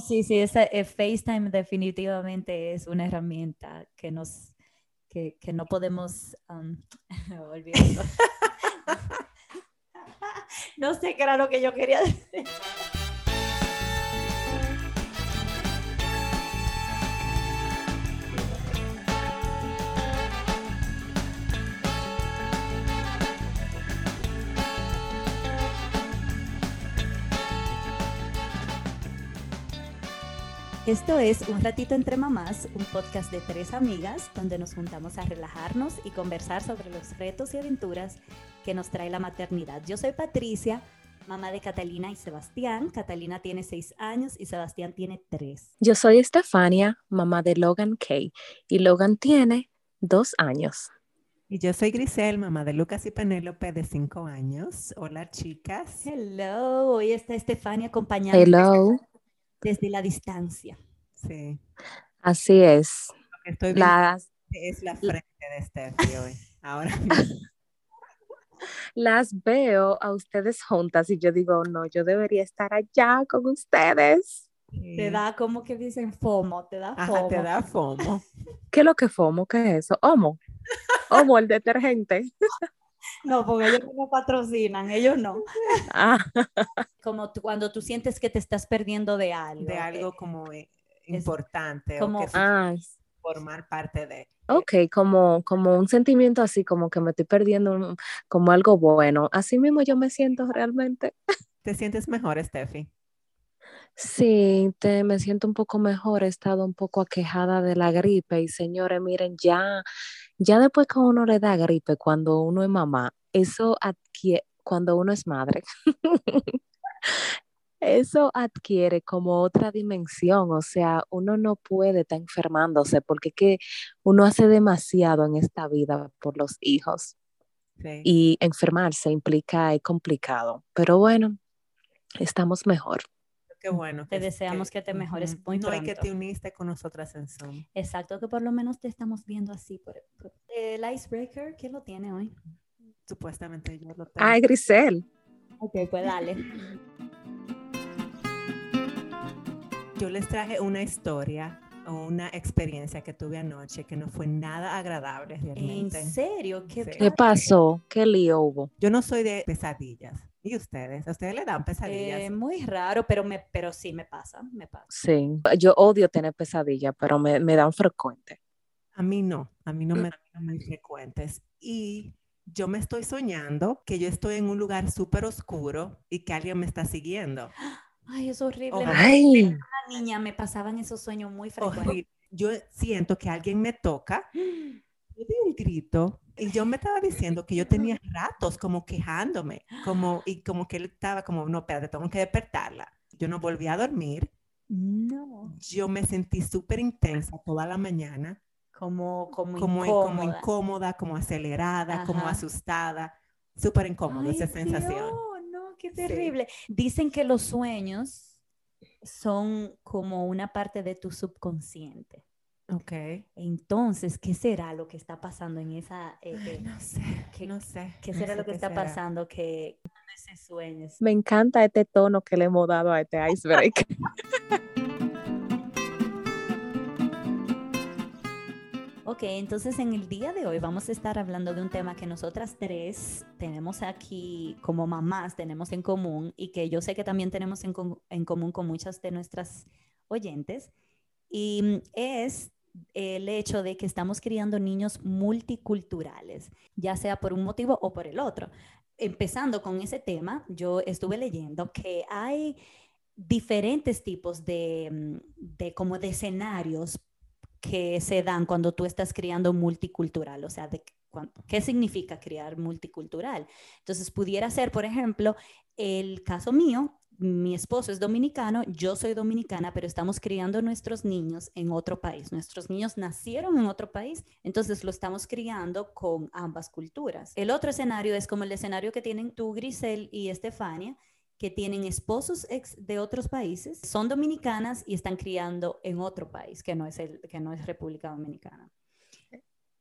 Sí, sí, esa, eh, FaceTime definitivamente es una herramienta que nos, que, que no podemos um, olvidar. no sé qué era lo que yo quería decir. Esto es Un Ratito entre Mamás, un podcast de tres amigas donde nos juntamos a relajarnos y conversar sobre los retos y aventuras que nos trae la maternidad. Yo soy Patricia, mamá de Catalina y Sebastián. Catalina tiene seis años y Sebastián tiene tres. Yo soy Estefania, mamá de Logan Kay, y Logan tiene dos años. Y yo soy Grisel, mamá de Lucas y Penélope de cinco años. Hola chicas. Hello, hoy está Estefania acompañando. Hello desde la distancia. Sí. Así es. Lo que estoy viendo las, es la frente de Steffi hoy. Ahora Las veo a ustedes juntas y yo digo, no, yo debería estar allá con ustedes. Te da como que dicen FOMO, te da FOMO. te da FOMO. ¿Qué es lo que FOMO? ¿Qué es eso? Homo. Homo, el detergente. No, porque ellos no patrocinan, ellos no. Ah. Como cuando tú sientes que te estás perdiendo de algo. De algo como eh, importante. Como o que ah. formar parte de. Ok, como, como un sentimiento así, como que me estoy perdiendo como algo bueno. Así mismo yo me siento realmente. ¿Te sientes mejor, Steffi? Sí, te, me siento un poco mejor. He estado un poco aquejada de la gripe y señores, miren, ya ya después que uno le da gripe, cuando uno es mamá, eso adquiere, cuando uno es madre, eso adquiere como otra dimensión, o sea, uno no puede estar enfermándose porque que uno hace demasiado en esta vida por los hijos. Y enfermarse implica, es complicado, pero bueno, estamos mejor. Qué bueno. Te deseamos que, te mejores muy no, hay que te uniste con nosotras en Zoom. Exacto, que por lo menos te estamos viendo así. Por, el icebreaker, ¿quién lo tiene hoy? Supuestamente yo lo tengo. Ay, Grisel. Ok, pues dale. Yo les traje una historia o una experiencia que tuve anoche que no fue nada agradable realmente. ¿En serio? ¿Qué, ¿Qué pasó? ¿Qué lío hubo? Yo no soy de pesadillas. ¿Y ustedes? ¿A ustedes le dan pesadillas? Eh, muy raro, pero, me, pero sí me pasa, me pasa. Sí, yo odio tener pesadillas, pero me, me dan frecuentes. A mí no, a mí no me dan muy frecuentes. Y yo me estoy soñando que yo estoy en un lugar súper oscuro y que alguien me está siguiendo. Ay, es horrible. Ay. Una niña me pasaban esos sueños muy frecuentes. Yo siento que alguien me toca, yo di un grito y yo me estaba diciendo que yo tenía ratos como quejándome, como, y como que él estaba como, no, espérate, tengo que despertarla. Yo no volví a dormir. No. Yo me sentí súper intensa toda la mañana. Como, como, como incómoda. como incómoda, como acelerada, como asustada. Súper incómoda esa sensación. No, no, qué terrible. Dicen que los sueños son como una parte de tu subconsciente. Ok. Entonces, ¿qué será lo que está pasando en esa... Eh, eh, no sé, ¿qué, no sé. ¿Qué será lo que está pasando que ese sueños? Me encanta este tono que le hemos dado a este iceberg. Ok, entonces en el día de hoy vamos a estar hablando de un tema que nosotras tres tenemos aquí como mamás, tenemos en común y que yo sé que también tenemos en, en común con muchas de nuestras oyentes. Y es el hecho de que estamos criando niños multiculturales, ya sea por un motivo o por el otro. Empezando con ese tema, yo estuve leyendo que hay diferentes tipos de, mm, de como de escenarios que se dan cuando tú estás criando multicultural, o sea, de, ¿qué significa criar multicultural? Entonces, pudiera ser, por ejemplo, el caso mío, mi esposo es dominicano, yo soy dominicana, pero estamos criando nuestros niños en otro país. Nuestros niños nacieron en otro país, entonces lo estamos criando con ambas culturas. El otro escenario es como el escenario que tienen tú, Grisel y Estefania, que tienen esposos ex de otros países, son dominicanas y están criando en otro país que no es, el, que no es República Dominicana.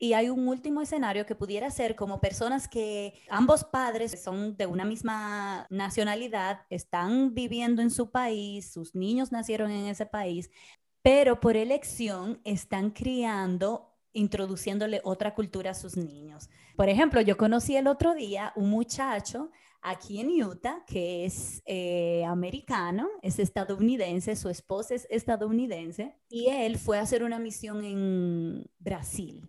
Y hay un último escenario que pudiera ser como personas que ambos padres son de una misma nacionalidad, están viviendo en su país, sus niños nacieron en ese país, pero por elección están criando, introduciéndole otra cultura a sus niños. Por ejemplo, yo conocí el otro día un muchacho aquí en Utah que es eh, americano, es estadounidense, su esposa es estadounidense y él fue a hacer una misión en Brasil.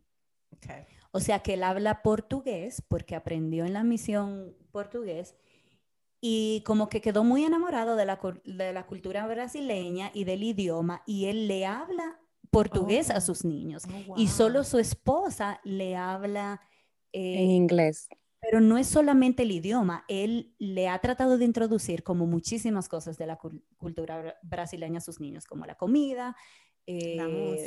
O sea que él habla portugués porque aprendió en la misión portugués y como que quedó muy enamorado de la, de la cultura brasileña y del idioma y él le habla portugués a oh. sus niños oh, y solo su esposa le habla en eh, inglés. Pero no es solamente el idioma, él le ha tratado de introducir como muchísimas cosas de la cultura brasileña a sus niños, como la comida, eh,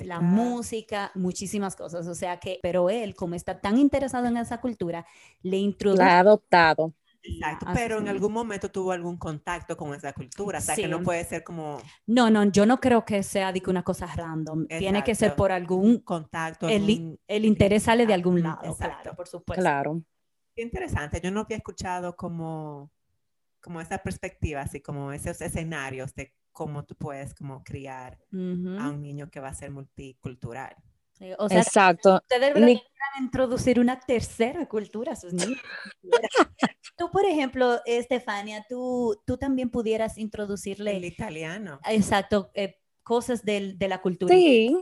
la, música. muchísimas cosas. O sea que, pero él, como está tan interesado en esa cultura, le introduce. La ha adoptado. Exacto, pero en algún momento tuvo algún contacto con esa cultura, o sea que no puede ser como... No, no, yo no creo que sea de una cosa random, tiene que ser por algún contacto. El, el interés sale de algún lado, Exacto. claro, por supuesto. Claro. Qué interesante, yo no había escuchado como, como esa perspectiva, así como esos escenarios de cómo tú puedes como criar a un niño que va a ser multicultural. o sea, Exacto. Ustedes deberían introducir una tercera cultura a sus niños. tú, por ejemplo, Estefania, tú, tú también pudieras introducirle... El italiano. Exacto. Eh, cosas de la cultura. Sí.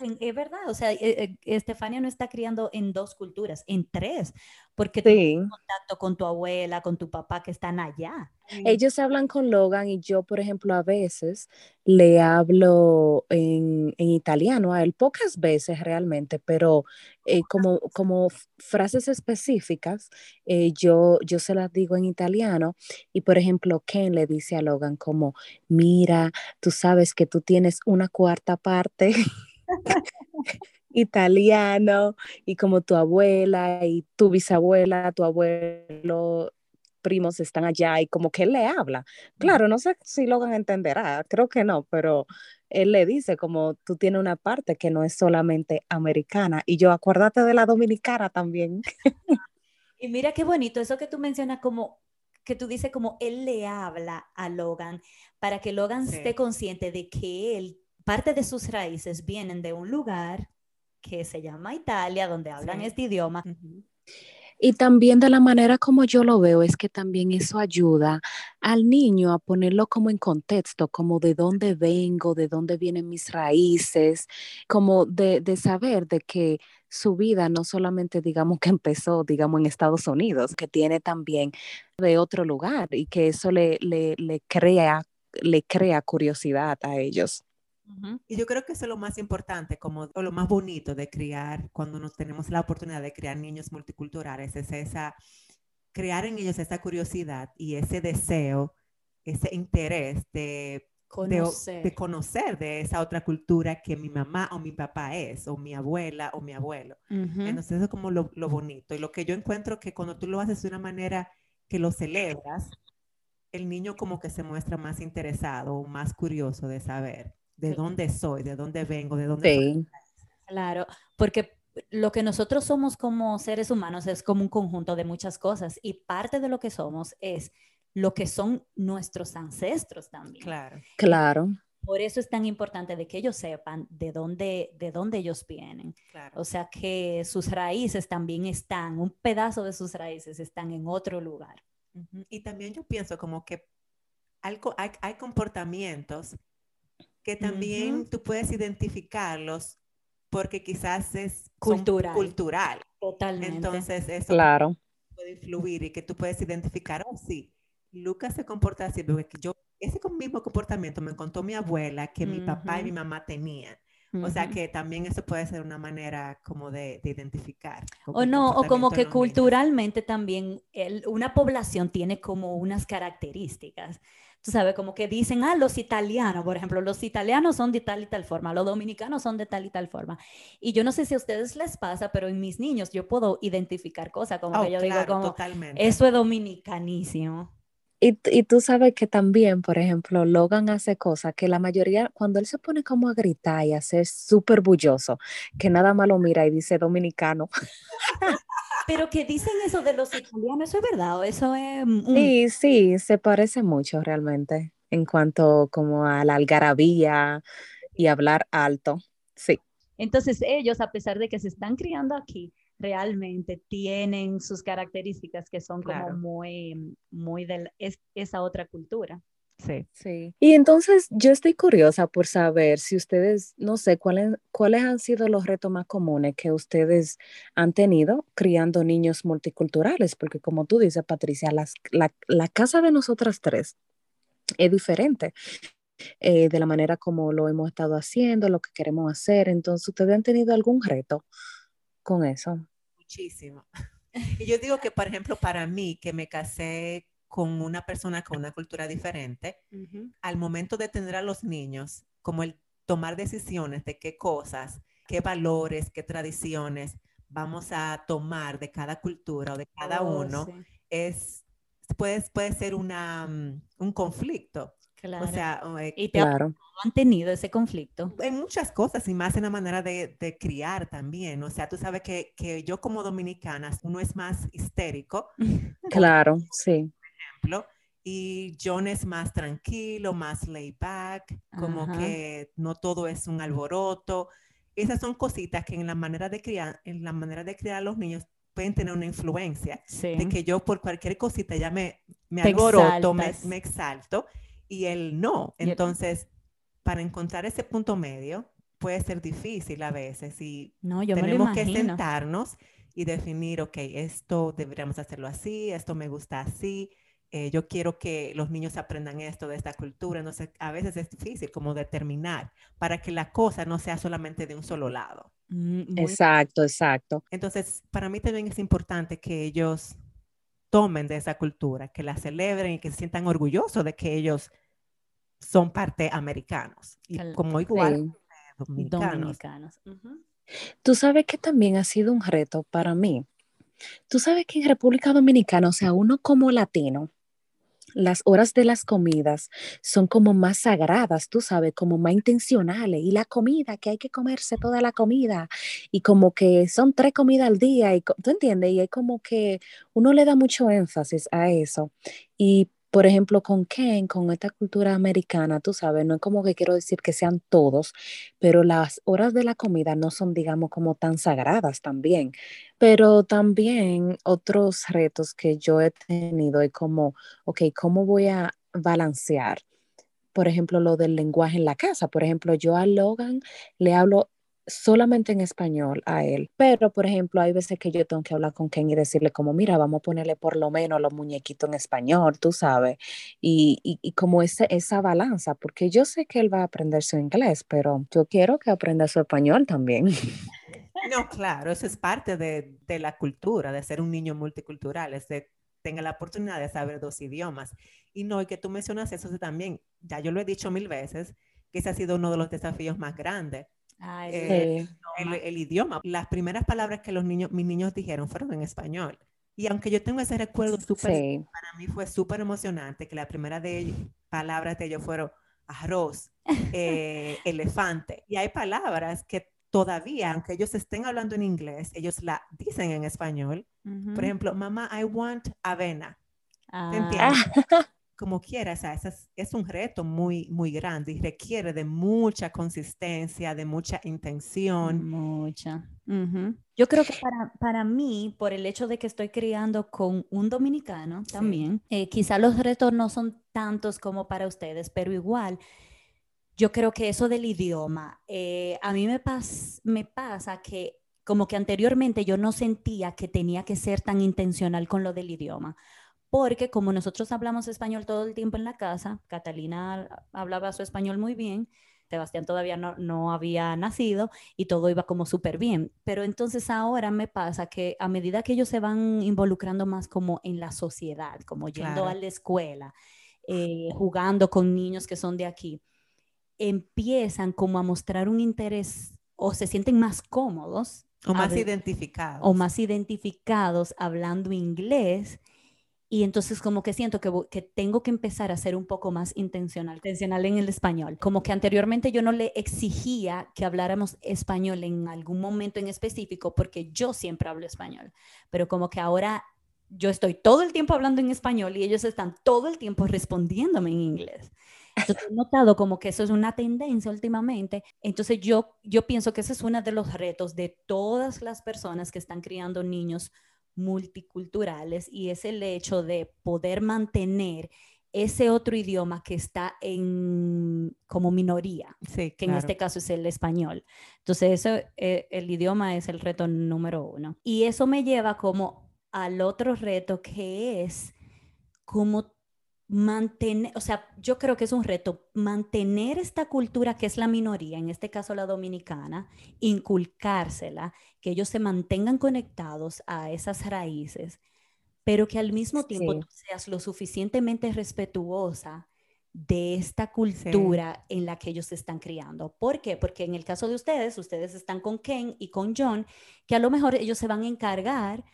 Ah, es verdad, o sea, eh, eh, Estefania no está criando en dos culturas, en tres, porque tienes contacto con tu abuela, con tu papá que están allá. Ellos hablan con Logan y yo, por ejemplo, a veces le hablo en, italiano a él, pocas veces realmente, pero eh, como, como frases específicas, yo, yo se las digo en italiano y, por ejemplo, Ken le dice a Logan como, mira, tú sabes que tú tienes una cuarta parte. italiano y como tu abuela y tu bisabuela, tu abuelo, primos están allá y como que él le habla. Claro, no sé si Logan entenderá, creo que no, pero él le dice como tú tienes una parte que no es solamente americana y yo acuérdate de la dominicana también. Y mira qué bonito eso que tú mencionas como que tú dices como él le habla a Logan para que Logan esté consciente de que él parte de sus raíces vienen de un lugar que se llama Italia, donde hablan este idioma. Y también de la manera como yo lo veo es que también eso ayuda al niño a ponerlo como en contexto, como de dónde vengo, de dónde vienen mis raíces, como de, saber de que su vida no solamente digamos que empezó, digamos, en Estados Unidos, que tiene también de otro lugar y que eso le, le, le crea, le crea curiosidad a ellos. Y yo creo que eso es lo más importante, como o lo más bonito de criar, cuando nos tenemos la oportunidad de criar niños multiculturales, es esa, crear en ellos esa curiosidad y ese deseo, ese interés de conocer. De, conocer de esa otra cultura que mi mamá o mi papá es, o mi abuela o mi abuelo. Entonces eso es como lo, lo, bonito. Y lo que yo encuentro que cuando tú lo haces de una manera que lo celebras, el niño como que se muestra más interesado o más curioso de saber de dónde soy, de dónde vengo, de dónde sí. Claro, porque lo que nosotros somos como seres humanos es como un conjunto de muchas cosas y parte de lo que somos es lo que son nuestros ancestros también. Claro. Claro. Por eso es tan importante de que ellos sepan de dónde, de dónde ellos vienen. Claro. O sea, que sus raíces también están, un pedazo de sus raíces están en otro lugar. Y también yo pienso como que hay, hay comportamientos que también tú puedes identificarlos porque quizás es cultural. cultural. Totalmente. Entonces eso claro. puede influir y que tú puedes identificar, oh sí, Lucas se comporta así, porque yo ese mismo comportamiento me contó mi abuela que mi papá y mi mamá tenían. O sea que también eso puede ser una manera como de, identificar. O no, o como que culturalmente también una población tiene como unas características tú sabes, como que dicen, ah, los italianos, por ejemplo, los italianos son de tal y tal forma, los dominicanos son de tal y tal forma. Y yo no sé si a ustedes les pasa, pero en mis niños yo puedo identificar cosas, como que oh, yo digo, como, eso es dominicanísimo. Y, y, tú sabes que también, por ejemplo, Logan hace cosas que la mayoría, cuando él se pone como a gritar y a ser súper bulloso, que nada más lo mira y dice dominicano. Pero que dicen eso de los italianos, ¿eso es verdad? ¿O eso es...? Sí, sí, se parece mucho realmente en cuanto como a la algarabía y hablar alto, sí. Entonces ellos, a pesar de que se están criando aquí, realmente tienen sus características que son como muy, muy de esa otra cultura. Sí. sí. Y entonces yo estoy curiosa por saber si ustedes, no sé, cuáles, cuáles han sido los retos más comunes que ustedes han tenido criando niños multiculturales, porque como tú dices, Patricia, las, la, la casa de nosotras tres es diferente. Eh, de la manera como lo hemos estado haciendo, lo que queremos hacer. Entonces, ¿ustedes han tenido algún reto con eso? Muchísimo. Y yo digo que, por ejemplo, para mí, que me casé con una persona con una cultura diferente, al momento de tener a los niños, como el tomar decisiones de qué cosas, qué valores, qué tradiciones vamos a tomar de cada cultura o de cada oh, uno, es, puede, puede ser una, mm, un conflicto. Claro. O sea, y te claro. han tenido ese conflicto. En muchas cosas y más en la manera de, de criar también. O sea, tú sabes que, que, yo como dominicana, uno es más histérico. Claro, sí. Por ejemplo, y John es más tranquilo, más laid back, como que no todo es un alboroto. Esas son cositas que en la manera de criar, en la manera de criar a los niños pueden tener una influencia. Sí. De que yo por cualquier cosita ya me, me alboroto, me, me exalto y él no. Entonces, para encontrar ese punto medio puede ser difícil a veces y no, yo tenemos que sentarnos y definir, ok, esto deberíamos hacerlo así, esto me gusta así, eh, yo quiero que los niños aprendan esto de esta cultura. Entonces, a veces es difícil como determinar para que la cosa no sea solamente de un solo lado. Mm, exacto, exacto. Entonces, para mí también es importante que ellos tomen de esa cultura, que la celebren y que se sientan orgullosos de que ellos son parte americanos y como igual dominicanos. Tú sabes que también ha sido un reto para mí. Tú sabes que en República Dominicana, o sea, uno como latino, las horas de las comidas son como más sagradas, tú sabes, como más intencionales. Y la comida, que hay que comerse toda la comida. Y como que son tres comidas al día. Y, ¿Tú entiendes? Y es como que uno le da mucho énfasis a eso. Y por ejemplo, con Ken, con esta cultura americana, tú sabes, no es como que quiero decir que sean todos, pero las horas de la comida no son, digamos, como tan sagradas también. Pero también otros retos que yo he tenido es como, ok, ¿cómo voy a balancear? Por ejemplo, lo del lenguaje en la casa. Por ejemplo, yo a Logan le hablo solamente en español a él. Pero, por ejemplo, hay veces que yo tengo que hablar con Ken y decirle como, mira, vamos a ponerle por lo menos los muñequitos en español, tú sabes, y, y, como ese, esa balanza, porque yo sé que él va a aprender su inglés, pero yo quiero que aprenda su español también. No, claro, eso es parte de, de la cultura, de ser un niño multicultural, es de tenga la oportunidad de saber dos idiomas. Y no, y que tú mencionas eso también, ya yo lo he dicho mil veces, que ese ha sido uno de los desafíos más grandes eh, el, idioma. Las primeras palabras que los niños, mis niños dijeron fueron en español. Y aunque yo tengo ese recuerdo súper, para mí fue súper emocionante que la primera de ellos, palabras de ellos fueron arroz, eh, elefante. Y hay palabras que todavía, aunque ellos estén hablando en inglés, ellos la dicen en español. Por ejemplo, mamá, I want avena. ¿Te ah. entiendes? como quiera, o sea, es, es, un reto muy, muy grande y requiere de mucha consistencia, de mucha intención. Mucha. Yo creo que para, para, mí, por el hecho de que estoy criando con un dominicano también, eh, quizá los retos no son tantos como para ustedes, pero igual, yo creo que eso del idioma, eh, a mí me, pas, me pasa que como que anteriormente yo no sentía que tenía que ser tan intencional con lo del idioma porque como nosotros hablamos español todo el tiempo en la casa, Catalina hablaba su español muy bien, Sebastián todavía no, no había nacido y todo iba como súper bien. Pero entonces ahora me pasa que a medida que ellos se van involucrando más como en la sociedad, como yendo a la escuela, eh, jugando con niños que son de aquí, empiezan como a mostrar un interés o se sienten más cómodos. O más identificados. O más identificados hablando inglés y entonces como que siento que, que, tengo que empezar a ser un poco más intencional, intencional en el español. Como que anteriormente yo no le exigía que habláramos español en algún momento en específico porque yo siempre hablo español, pero como que ahora yo estoy todo el tiempo hablando en español y ellos están todo el tiempo respondiéndome en inglés. Entonces he notado como que eso es una tendencia últimamente. Entonces yo, yo pienso que ese es uno de los retos de todas las personas que están criando niños multiculturales y es el hecho de poder mantener ese otro idioma que está en como minoría, que en este caso es el español. Entonces, eso, eh, el idioma es el reto número uno. Y eso me lleva como al otro reto que es como mantener, o sea, yo creo que es un reto mantener esta cultura que es la minoría, en este caso la dominicana, inculcársela, que ellos se mantengan conectados a esas raíces, pero que al mismo tiempo tú seas lo suficientemente respetuosa de esta cultura en la que ellos se están criando. ¿Por qué? Porque en el caso de ustedes, ustedes están con Ken y con John, que a lo mejor ellos se van a encargar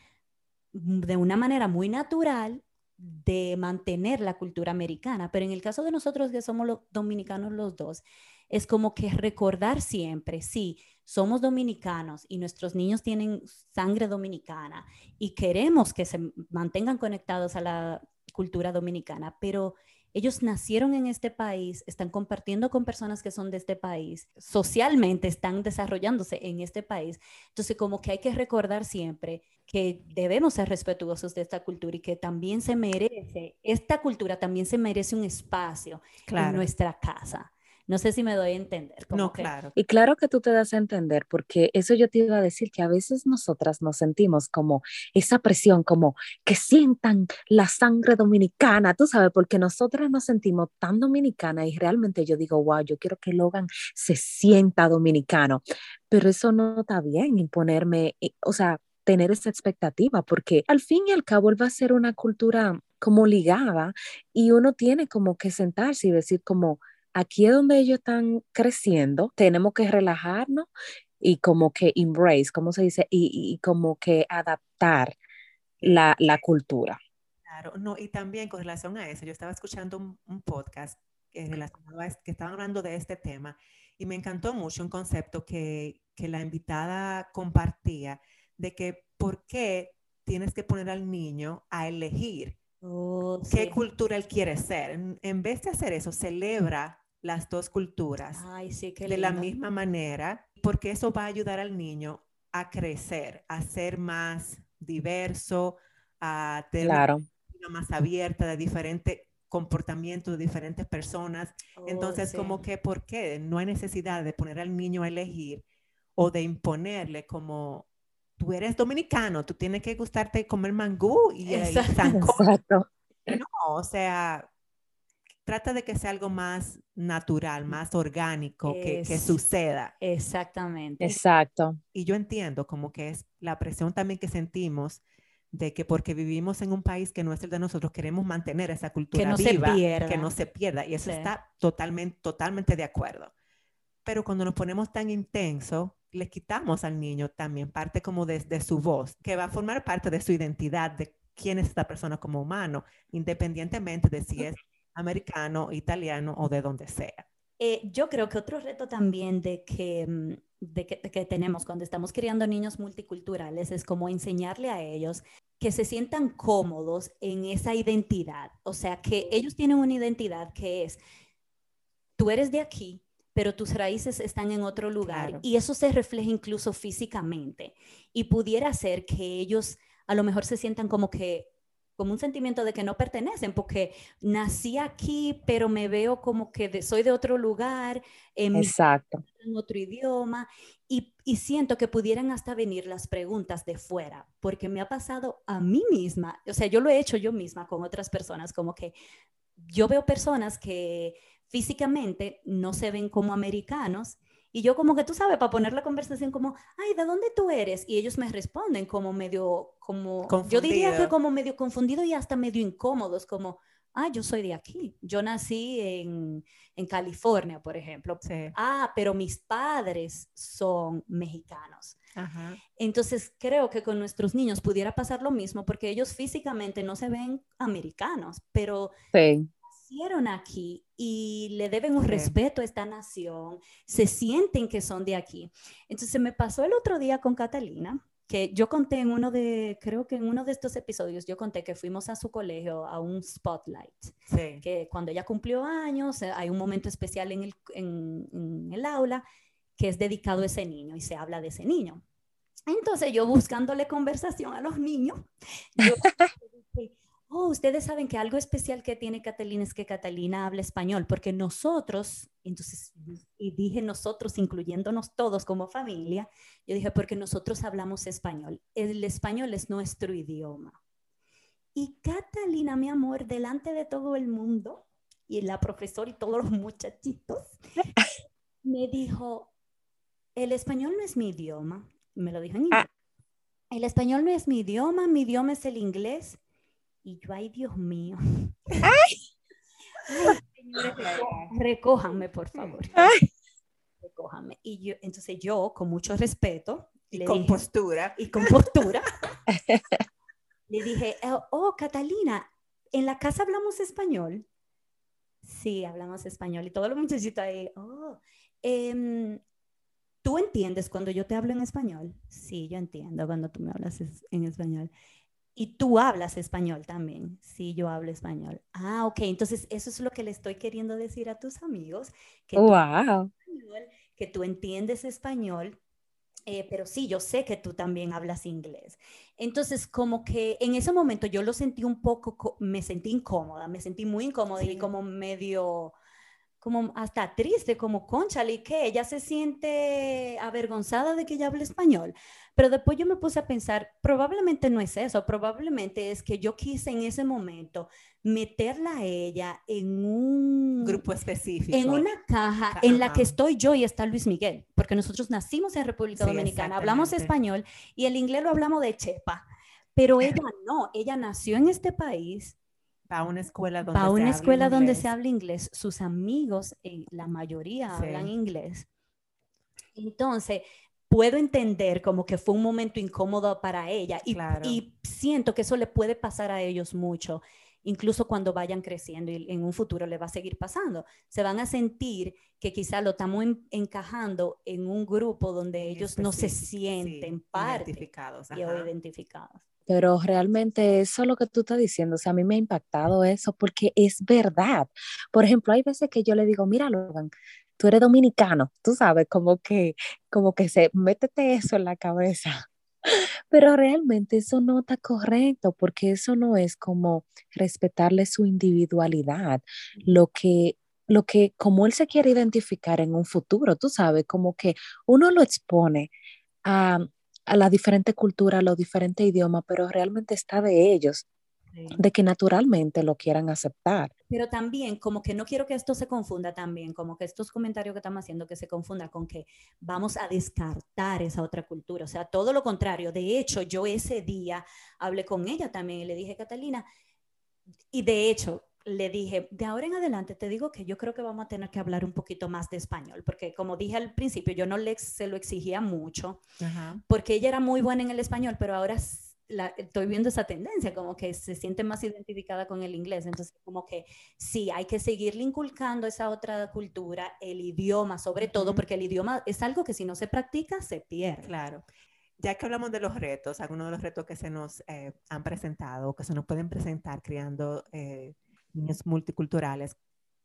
de una manera muy natural de mantener la cultura americana, pero en el caso de nosotros que somos los dominicanos los dos, es como que recordar siempre, sí, somos dominicanos y nuestros niños tienen sangre dominicana y queremos que se mantengan conectados a la cultura dominicana, pero ellos nacieron en este país, están compartiendo con personas que son de este país, socialmente están desarrollándose en este país. Entonces, como que hay que recordar siempre que debemos ser respetuosos de esta cultura y que también se merece, esta cultura también se merece un espacio en nuestra casa. No sé si me doy a entender. no, claro. Y claro que tú te das a entender, porque eso yo te iba a decir, que a veces nosotras nos sentimos como esa presión, como que sientan la sangre dominicana, tú sabes, porque nosotras nos sentimos tan dominicana y realmente yo digo, wow, yo quiero que Logan se sienta dominicano, pero eso no está bien, imponerme, eh, o sea, tener esa expectativa, porque al fin y al cabo él va a ser una cultura como ligada y uno tiene como que sentarse y decir como, aquí es donde ellos están creciendo, tenemos que relajarnos y como que embrace, como se dice, y, como que adaptar la, cultura. Claro, no, y también con relación a eso, yo estaba escuchando un, podcast que, que estaban hablando de este tema y me encantó mucho un concepto que, que la invitada compartía de que por qué tienes que poner al niño a elegir oh, qué cultura él quiere ser. En, en, vez de hacer eso, celebra las dos culturas de la misma manera, porque eso va a ayudar al niño a crecer, a ser más diverso, a tener una más abierta de diferentes comportamientos de diferentes personas. Oh, Entonces, como que, ¿por qué? No hay necesidad de poner al niño a elegir o de imponerle como tú eres dominicano, tú tienes que gustarte comer mangú y, Exacto. No, o sea, trata de que sea algo más natural, más orgánico, que, suceda. Exactamente. Exacto. Y yo entiendo como que es la presión también que sentimos de que porque vivimos en un país que no es el de nosotros, queremos mantener esa cultura que no viva, se pierda. que no se pierda. Y eso está totalmente, totalmente de acuerdo. Pero cuando nos ponemos tan intenso, le quitamos al niño también parte como de, de su voz, que va a formar parte de su identidad, de quién es esta persona como humano, independientemente de si es americano, italiano o de donde sea. Eh, yo creo que otro reto también de que, mm, de que, que, tenemos cuando estamos criando niños multiculturales es como enseñarle a ellos que se sientan cómodos en esa identidad. O sea, que ellos tienen una identidad que es, tú eres de aquí, pero tus raíces están en otro lugar y eso se refleja incluso físicamente. Y pudiera ser que ellos a lo mejor se sientan como que como un sentimiento de que no pertenecen, porque nací aquí, pero me veo como que soy de otro lugar, en, Exacto. en otro idioma, y, y, siento que pudieran hasta venir las preguntas de fuera, porque me ha pasado a mí misma, o sea, yo lo he hecho yo misma con otras personas, como que yo veo personas que físicamente no se ven como americanos y yo como que tú sabes, para poner la conversación como, ay, ¿de dónde tú eres? Y ellos me responden como medio, como, yo diría que como medio confundido y hasta medio incómodos, como, Ah, yo soy de aquí. Yo nací en, en California, por ejemplo. Ah, pero mis padres son mexicanos. Entonces creo que con nuestros niños pudiera pasar lo mismo porque ellos físicamente no se ven americanos, pero nacieron aquí y le deben un respeto a esta nación, se sienten que son de aquí. Entonces me pasó el otro día con Catalina que yo conté en uno de, creo que en uno de estos episodios, yo conté que fuimos a su colegio a un spotlight, que cuando ella cumplió años, eh, hay un momento especial en el, en, el aula que es dedicado a ese niño y se habla de ese niño. Entonces yo buscándole conversación a los niños, yo oh, ustedes saben que algo especial que tiene Catalina es que Catalina habla español, porque nosotros, entonces, y dije nosotros, incluyéndonos todos como familia, yo dije, porque nosotros hablamos español. El español es nuestro idioma. Y Catalina, mi amor, delante de todo el mundo, y la profesora y todos los muchachitos, me dijo, el español no es mi idioma. Me lo dijo en ah. inglés. El español no es mi idioma, mi idioma es el inglés. Y yo, ay, Dios mío. ¡Ay! recójanme, por favor. Recójanme. Y yo, entonces yo, con mucho respeto. Y con postura. Y con postura. le dije, oh, oh, Catalina, ¿en la casa hablamos español? Sí, hablamos español. Y todos los muchachitos ahí, oh, em, ¿tú entiendes cuando yo te hablo en español? Sí, yo entiendo cuando tú me hablas en español. Y tú hablas español también. Sí, yo hablo español. Ah, ok. Entonces, eso es lo que le estoy queriendo decir a tus amigos. Que wow. que tú entiendes español, eh, pero sí, yo sé que tú también hablas inglés. Entonces, como que en ese momento yo lo sentí un poco, me sentí incómoda, me sentí muy incómoda y como medio como hasta triste, como conchale, que ella se siente avergonzada de que ella hable español. Pero después yo me puse a pensar, probablemente no es eso, probablemente es que yo quise en ese momento meterla a ella en un grupo específico. En una caja en la que estoy yo y está Luis Miguel, porque nosotros nacimos en República Dominicana, hablamos español y el inglés lo hablamos de chepa, pero ella no, ella nació en este país, Va a una escuela donde, va a una se, escuela habla donde se habla inglés. Sus amigos, eh, la mayoría hablan inglés. Entonces, puedo entender como que fue un momento incómodo para ella y, y, siento que eso le puede pasar a ellos mucho, incluso cuando vayan creciendo y en un futuro le va a seguir pasando. Se van a sentir que quizá lo estamos encajando en un grupo donde ellos no se sienten parte identificados, y o identificados. Pero realmente eso es lo que tú estás diciendo, o sea, a mí me ha impactado eso porque es verdad. Por ejemplo, hay veces que yo le digo, mira, Logan, tú eres dominicano, tú sabes, como que, como que se, métete eso en la cabeza. Pero realmente eso no está correcto porque eso no es como respetarle su individualidad, lo que lo que como él se quiere identificar en un futuro, tú sabes, como que uno lo expone a, a la diferente cultura, a los diferentes idiomas, pero realmente está de ellos de que naturalmente lo quieran aceptar. Pero también, como que no quiero que esto se confunda también, como que estos comentarios que estamos haciendo que se confunda con que vamos a descartar esa otra cultura, o sea, todo lo contrario. De hecho, yo ese día hablé con ella también y le dije, Catalina, y de hecho, le dije, de ahora en adelante te digo que yo creo que vamos a tener que hablar un poquito más de español, porque como dije al principio, yo no le, se lo exigía mucho, porque ella era muy buena en el español, pero ahora estoy viendo esa tendencia, como que se siente más identificada con el inglés. Entonces, como que sí, hay que seguirle inculcando esa otra cultura, el idioma sobre todo, porque el idioma es algo que si no se practica, se pierde. Claro. Ya que hablamos de los retos, algunos de los retos que se nos eh, han presentado, que se nos pueden presentar criando eh, niños multiculturales,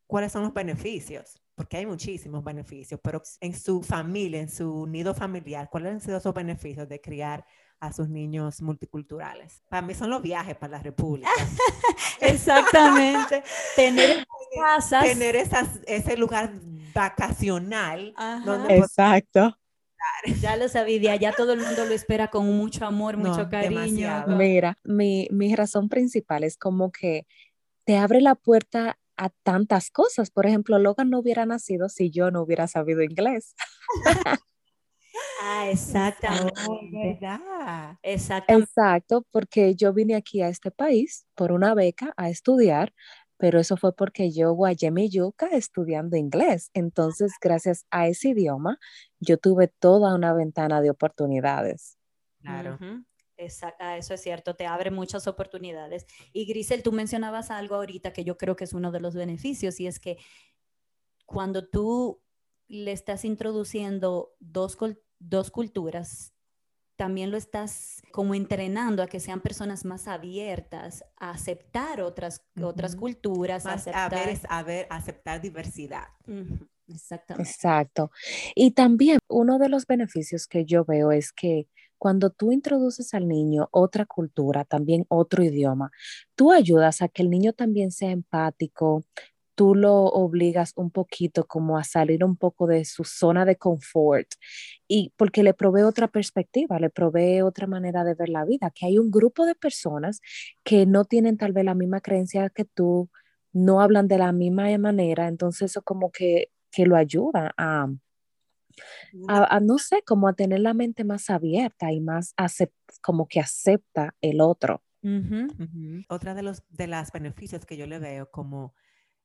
¿cuáles son los beneficios? Porque hay muchísimos beneficios, pero en su familia, en su nido familiar, ¿cuáles han sido esos beneficios de criar a sus niños multiculturales. Para mí son los viajes para la República. Exactamente. tener casas. Tener esas, ese lugar vacacional. Donde Exacto. Ya lo sabía, ya todo el mundo lo espera con mucho amor, mucho cariño. Mira, mi, mi razón principal es como que te abre la puerta a tantas cosas. Por ejemplo, Logan no hubiera nacido si yo no hubiera sabido inglés. Ah, exactamente. Exacto. Exacto, porque yo vine aquí a este país por una beca a estudiar, pero eso fue porque yo guayé mi yuca estudiando inglés. Entonces, gracias a ese idioma, yo tuve toda una ventana de oportunidades. Claro. Ah, eso es cierto, te abre muchas oportunidades. Y Grisel, tú mencionabas algo ahorita que yo creo que es uno de los beneficios y es que cuando tú le estás introduciendo dos, dos culturas, también lo estás como entrenando a que sean personas más abiertas a aceptar otras, otras culturas, a, aceptar... A, ver, aceptar diversidad. Exactamente. Exacto. Y también uno de los beneficios que yo veo es que cuando tú introduces al niño otra cultura, también otro idioma, tú ayudas a que el niño también sea empático, tú lo obligas un poquito como a salir un poco de su zona de confort y porque le provee otra perspectiva, le provee otra manera de ver la vida, que hay un grupo de personas que no tienen tal vez la misma creencia que tú, no hablan de la misma manera, entonces eso como que, que lo ayuda a, a, no sé, como a tener la mente más abierta y más como que acepta el otro. Otra de los de los beneficios que yo le veo como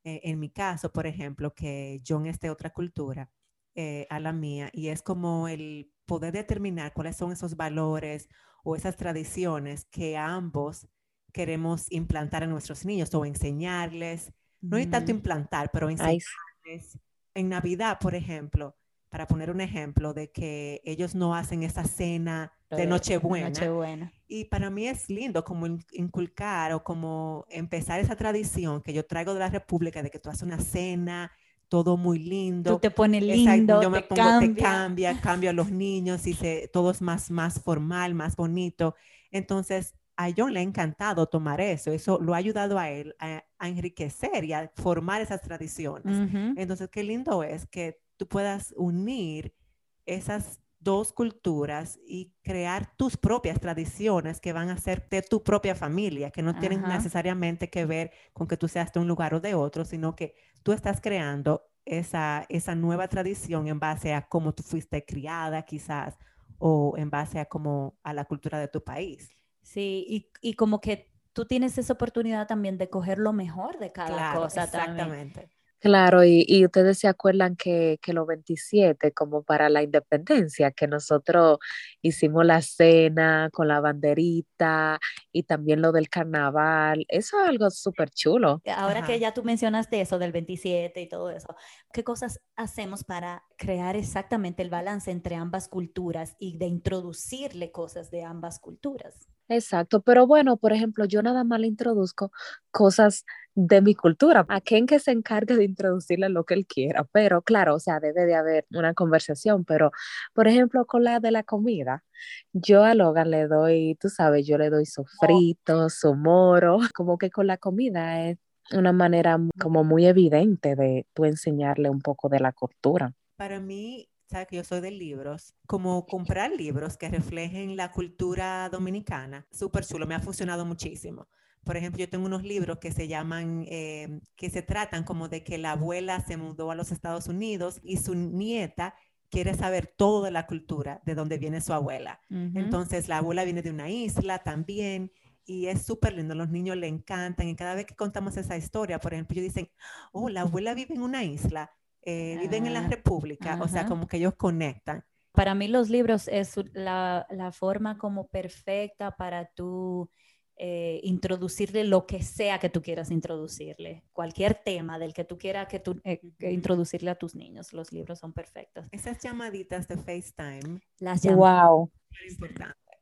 eh, en mi caso, por ejemplo, que yo en esta otra cultura eh, a la mía, y es como el poder determinar cuáles son esos valores o esas tradiciones que ambos queremos implantar a nuestros niños o enseñarles, no hay tanto implantar, pero enseñarles. En Navidad, por ejemplo, para poner un ejemplo de que ellos no hacen esa cena de Nochebuena. Y para mí es lindo como inculcar o como empezar esa tradición que yo traigo de la República de que tú haces una cena, todo muy lindo. Tú te pones lindo, yo me te pongo, cambia. te cambia, cambio a los niños y se, todo es más, más formal, más bonito. Entonces, a John le ha encantado tomar eso, eso lo ha ayudado a él a, enriquecer y a formar esas tradiciones. Entonces, qué lindo es que tú puedas unir esas dos culturas y crear tus propias tradiciones que van a ser de tu propia familia, que no tienen necesariamente que ver con que tú seas de un lugar o de otro, sino que tú estás creando esa, esa nueva tradición en base a cómo tú fuiste criada quizás o en base a cómo a la cultura de tu país. Sí, y, y como que tú tienes esa oportunidad también de coger lo mejor de cada cosa. Exactamente. Claro, y, ustedes se acuerdan que, que los 27, como para la independencia, que nosotros hicimos la cena con la banderita y también lo del carnaval, eso es algo súper chulo. Ahora que ya tú mencionaste eso del 27 y todo eso, ¿qué cosas hacemos para crear exactamente el balance entre ambas culturas y de introducirle cosas de ambas culturas? Exacto, pero bueno, por ejemplo, yo nada más le introduzco cosas de mi cultura, a quien que se encargue de introducirle lo que él quiera, pero claro, o sea, debe de haber una conversación, pero por ejemplo, con la de la comida, yo a Logan le doy, tú sabes, yo le doy su frito, su moro, como que con la comida es una manera como muy evidente de tú enseñarle un poco de la cultura. Para mí, sabes que yo soy de libros, como comprar libros que reflejen la cultura dominicana, súper chulo, me ha funcionado muchísimo. Por ejemplo, yo tengo unos libros que se llaman, eh, que se tratan como de que la abuela se mudó a los Estados Unidos y su nieta quiere saber todo de la cultura, de dónde viene su abuela. Entonces, la abuela viene de una isla también y es súper lindo, los niños le encantan y cada vez que contamos esa historia, por ejemplo, ellos dicen, oh, la abuela vive en una isla eh, viven en la República, o sea, como que ellos conectan. Para mí los libros es la, la forma como perfecta para tú eh, introducirle lo que sea que tú quieras introducirle, cualquier tema del que tú quieras que tú, eh, introducirle a tus niños. Los libros son perfectos. Esas llamaditas de FaceTime. Las llamadas. Wow.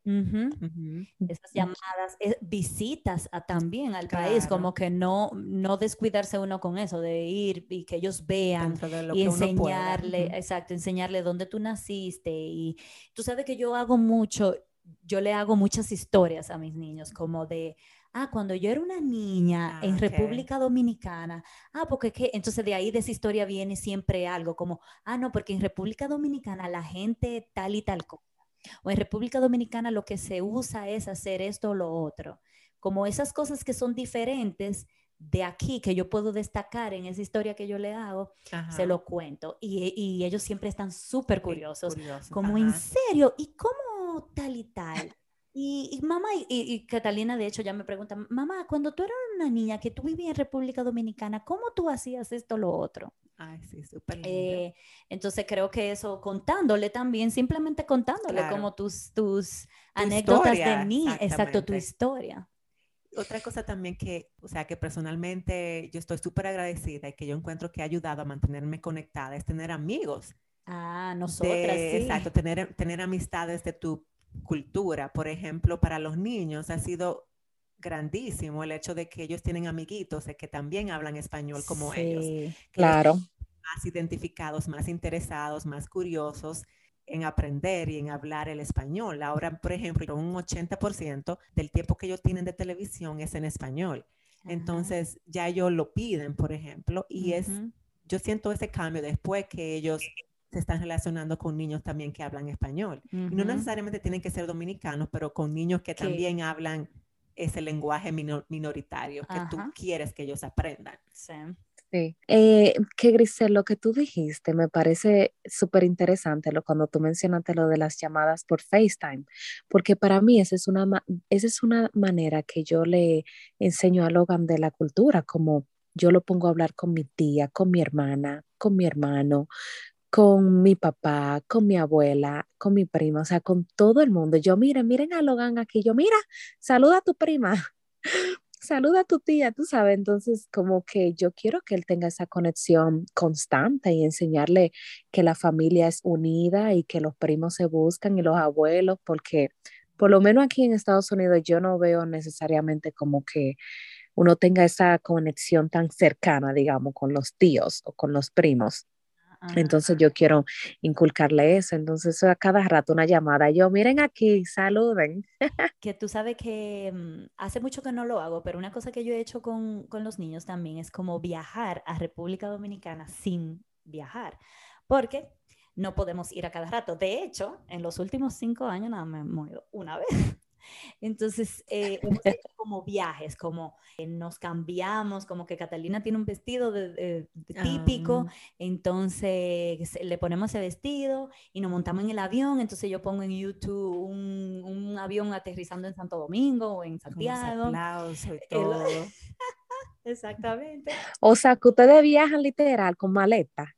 Esas llamadas, eh, visitas también al país, como que no, no descuidarse uno con eso, de ir y que ellos vean y enseñarle, exacto, enseñarle dónde tú naciste. Y tú sabes que yo hago mucho, yo le hago muchas historias a mis niños, como de, ah, cuando yo era una niña ah, en República Dominicana, ah, porque qué, entonces de ahí de esa historia viene siempre algo como, ah, no, porque en República Dominicana la gente tal y tal cosa o en República Dominicana lo que se usa es hacer esto o lo otro. Como esas cosas que son diferentes de aquí, que yo puedo destacar en esa historia que yo le hago, se lo cuento. Y, ellos siempre están súper curiosos. como, ¿en serio? ¿Y cómo tal y tal? Y, mamá y, Catalina, de hecho, ya me preguntan, mamá, cuando tú eras una niña que tú vivías en República Dominicana, ¿cómo tú hacías esto, lo otro? Ay, sí, súper eh, entonces creo que eso, contándole también, simplemente contándole como tus, tus anécdotas de mí, exacto, tu historia. Otra cosa también que, o sea, que personalmente yo estoy súper agradecida y que yo encuentro que ha ayudado a mantenerme conectada es tener amigos. Ah, nosotras, sí. Exacto, tener, tener amistades de tu cultura. Por ejemplo, para los niños ha sido grandísimo el hecho de que ellos tienen amiguitos que también hablan español como ellos. Claro. Más identificados, más interesados, más curiosos en aprender y en hablar el español. Ahora, por ejemplo, un 80% del tiempo que ellos tienen de televisión es en español. Entonces, ya ellos lo piden, por ejemplo, y es, yo siento ese cambio después que ellos se están relacionando con niños también que hablan español. Y no necesariamente tienen que ser dominicanos, pero con niños que también hablan ese lenguaje minoritario que tú quieres que ellos aprendan. Sí. Sí. Eh, que Grisel, lo que tú dijiste me parece súper interesante lo, cuando tú mencionaste lo de las llamadas por FaceTime, porque para mí esa es, una, esa es una manera que yo le enseño a Logan de la cultura, como yo lo pongo a hablar con mi tía, con mi hermana, con mi hermano, con mi papá, con mi abuela, con mi prima, o sea, con todo el mundo. Yo, miren, miren a Logan aquí, yo, mira, saluda a tu prima, saluda a tu tía, tú sabes. Entonces, como que yo quiero que él tenga esa conexión constante y enseñarle que la familia es unida y que los primos se buscan y los abuelos, porque por lo menos aquí en Estados Unidos yo no veo necesariamente como que uno tenga esa conexión tan cercana, digamos, con los tíos o con los primos. Entonces yo quiero inculcarle eso. Entonces a cada rato una llamada. Yo, miren aquí, saluden. que tú sabes que mm, hace mucho que no lo hago, pero una cosa que yo he hecho con, con los niños también es como viajar a República Dominicana sin viajar. Porque no podemos ir a cada rato. De hecho, en los últimos cinco años nada me he movido una vez. Entonces, eh, hemos hecho como viajes, como eh, nos cambiamos, como que Catalina tiene un vestido de, típico, ah. entonces le ponemos ese vestido y nos montamos en el avión, entonces yo pongo en YouTube un, un avión aterrizando en Santo Domingo o en Santiago. todo. Exactamente. O sea, que ustedes viajan literal con maleta.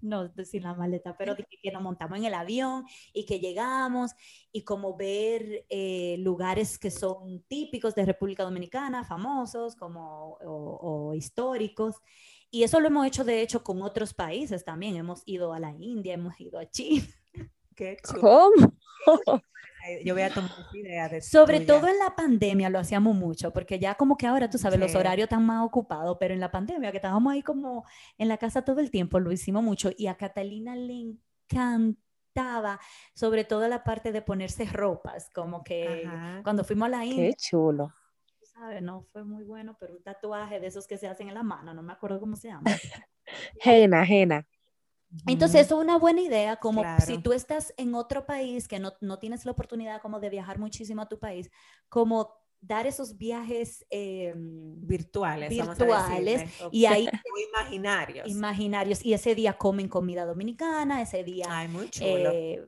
No sin la maleta, pero que nos montamos en el avión y que llegamos y como ver eh, lugares que son típicos de República Dominicana, famosos como o, históricos. Y eso lo hemos hecho de hecho con otros países también. Hemos ido a la India, hemos ido a China. Qué ¿Cómo? Yo voy a tomar idea de Sobre todo en la pandemia lo hacíamos mucho, porque ya como que ahora, tú sabes, los horarios están más ocupados, pero en la pandemia, que estábamos ahí como en la casa todo el tiempo, lo hicimos mucho. Y a Catalina le encantaba, sobre todo la parte de ponerse ropas, como que cuando fuimos a la India. Qué chulo. ¿sabes? No fue muy bueno, pero un tatuaje de esos que se hacen en la mano, no me acuerdo cómo se llama. Jena, Jena. Entonces, eso es una buena idea, como si tú estás en otro país que no, no, tienes la oportunidad como de viajar muchísimo a tu país, como dar esos viajes em, virtuales, virtuales y ahí imaginarios. Imaginarios y ese día comen comida dominicana, ese día Ay, muy chulo. Eh,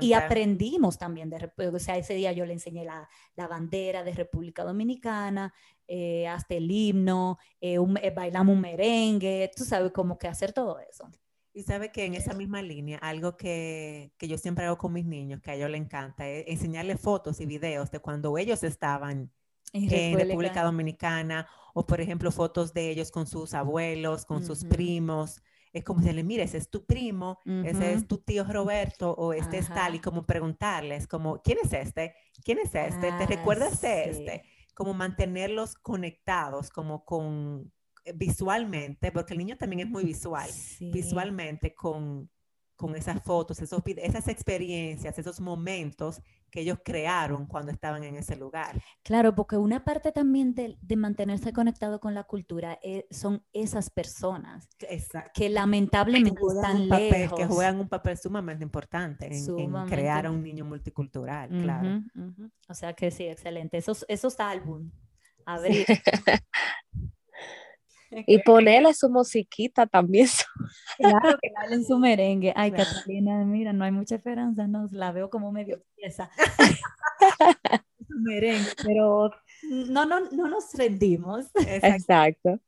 y aprendimos también de, o sea, ese día yo le enseñé la, la bandera de República Dominicana, eh, hasta el himno, eh, bailamos un merengue, tú sabes como que hacer todo eso. Y sabe que en esa misma línea, algo que, que, yo siempre hago con mis niños, que a ellos les encanta, es enseñarles fotos y videos de cuando ellos estaban en, República. Dominicana, o por ejemplo, fotos de ellos con sus abuelos, con sus primos. Es como decirle, mire, ese es tu primo, ese es tu tío Roberto, o este es tal, y como preguntarles, como, ¿quién es este? ¿Quién es este? ¿Te ah, recuerdas de este? Como mantenerlos conectados, como con, visualmente, porque el niño también es muy visual, visualmente con, con esas fotos, esos, esas experiencias, esos momentos que ellos crearon cuando estaban en ese lugar. Claro, porque una parte también de, de mantenerse conectado con la cultura eh, son esas personas que lamentablemente están lejos. Que juegan un papel sumamente importante en, crear a un niño multicultural, claro. O sea que sí, excelente. Esos, esos álbumes, abrir. Y ponerle su musiquita también. Claro, que en su merengue. Ay, Catalina, mira, no hay mucha esperanza, no, la veo como medio pieza. su merengue, pero no, no, no nos rendimos. Exacto.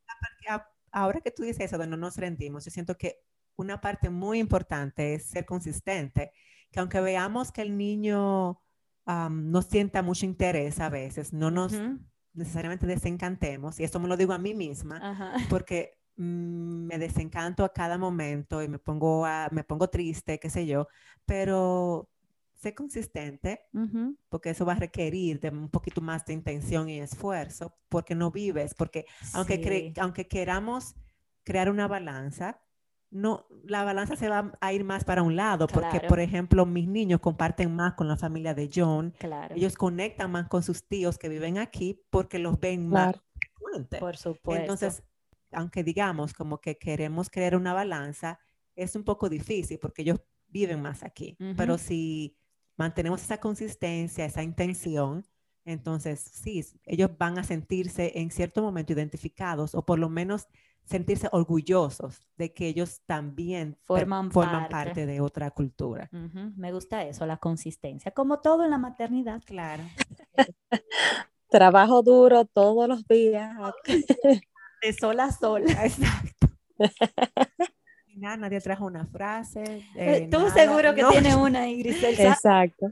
Ahora que tú dices eso de no nos rendimos, yo siento que una parte muy importante es ser consistente, que aunque veamos que el niño no sienta mucho interés a veces, no nos necesariamente desencantemos, y esto me lo digo a mí misma, porque mm, me desencanto a cada momento y me pongo, a, me pongo triste, qué sé yo, pero sé consistente, porque eso va a requerir de un poquito más de intención y esfuerzo, porque no vives, porque aunque, aunque queramos crear una balanza, no, la balanza se va a ir más para un lado, porque, por ejemplo, mis niños comparten más con la familia de John. Ellos conectan más con sus tíos que viven aquí porque los ven más Por supuesto. Entonces, aunque digamos como que queremos crear una balanza, es un poco difícil porque ellos viven más aquí. Pero si mantenemos esa consistencia, esa intención, entonces sí, ellos van a sentirse en cierto momento identificados o por lo menos sentirse orgullosos de que ellos también forman, parte. de otra cultura. Me gusta eso, la consistencia, como todo en la maternidad. Claro. Trabajo duro todos los días. De sol a sol. Exacto. nadie trajo una frase. Eh, Tú seguro que tienes una, Grisel. Exacto.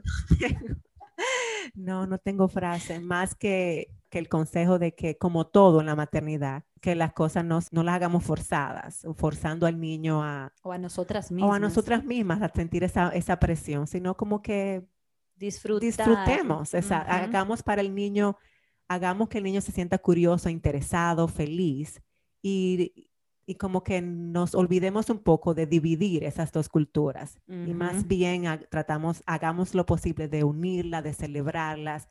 no, no tengo frase, más que, que el consejo de que, como todo en la maternidad, que las cosas no, no las hagamos forzadas, o forzando al niño a... O a nosotras mismas. O a nosotras mismas a sentir esa, esa presión, sino como que disfrutemos, hagamos para el niño, hagamos que el niño se sienta curioso, interesado, feliz y, y como que nos olvidemos un poco de dividir esas dos culturas. Y más bien tratamos, hagamos lo posible de unirlas, de celebrarlas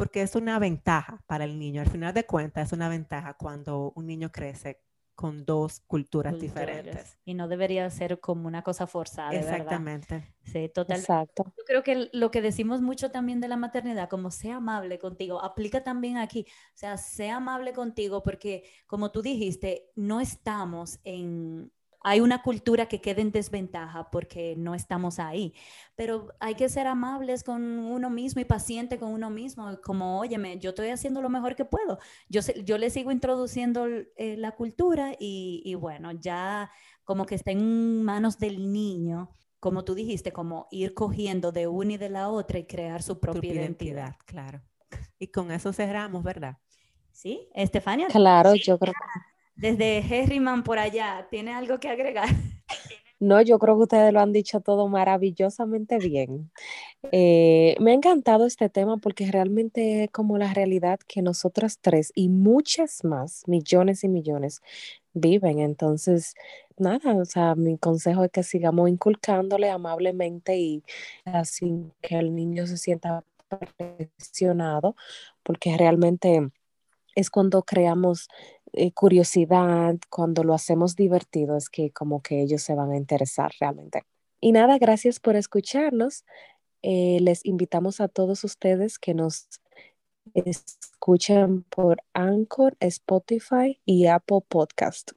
porque es una ventaja para el niño. Al final de cuentas, es una ventaja cuando un niño crece con dos culturas, diferentes. Y no debería ser como una cosa forzada. Exactamente. Sí, totalmente. Exacto. Yo creo que lo que decimos mucho también de la maternidad, como sea amable contigo, aplica también aquí. O sea, sea amable contigo porque, como tú dijiste, no estamos en, hay una cultura que queda en desventaja porque no estamos ahí, pero hay que ser amables con uno mismo y paciente con uno mismo, como, óyeme, yo estoy haciendo lo mejor que puedo, yo, yo le sigo introduciendo eh, la cultura y, bueno, ya como que está en manos del niño, como tú dijiste, como ir cogiendo de una y de la otra y crear su propia identidad. Claro. Y con eso cerramos, ¿verdad? Sí, Estefania. Claro, yo creo que desde Herriman por allá, ¿tiene algo que agregar? No, yo creo que ustedes lo han dicho todo maravillosamente bien. Eh, me ha encantado este tema porque realmente es como la realidad que nosotras tres y muchas más, millones y millones, viven. Entonces, nada, o sea, mi consejo es que sigamos inculcándole amablemente y así que el niño se sienta presionado, porque realmente es cuando creamos eh, curiosidad, cuando lo hacemos divertido, es que como que ellos se van a interesar realmente. Y nada, gracias por escucharnos. Eh, les invitamos a todos ustedes que nos escuchen por Anchor, Spotify y Apple Podcast.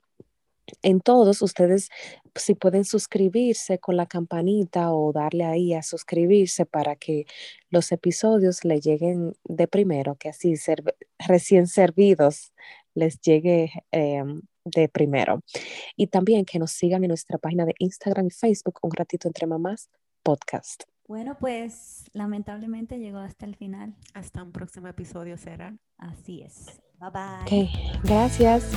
En todos ustedes si pueden suscribirse con la campanita o darle ahí a suscribirse para que los episodios le lleguen de primero, que así recién servidos les llegue em, de primero. Y también que nos sigan en nuestra página de Instagram y Facebook, Un Ratito Entre Mamás Podcast. Bueno, pues lamentablemente llegó hasta el final. Hasta un próximo episodio será. Así es. Bye bye. Ok, gracias.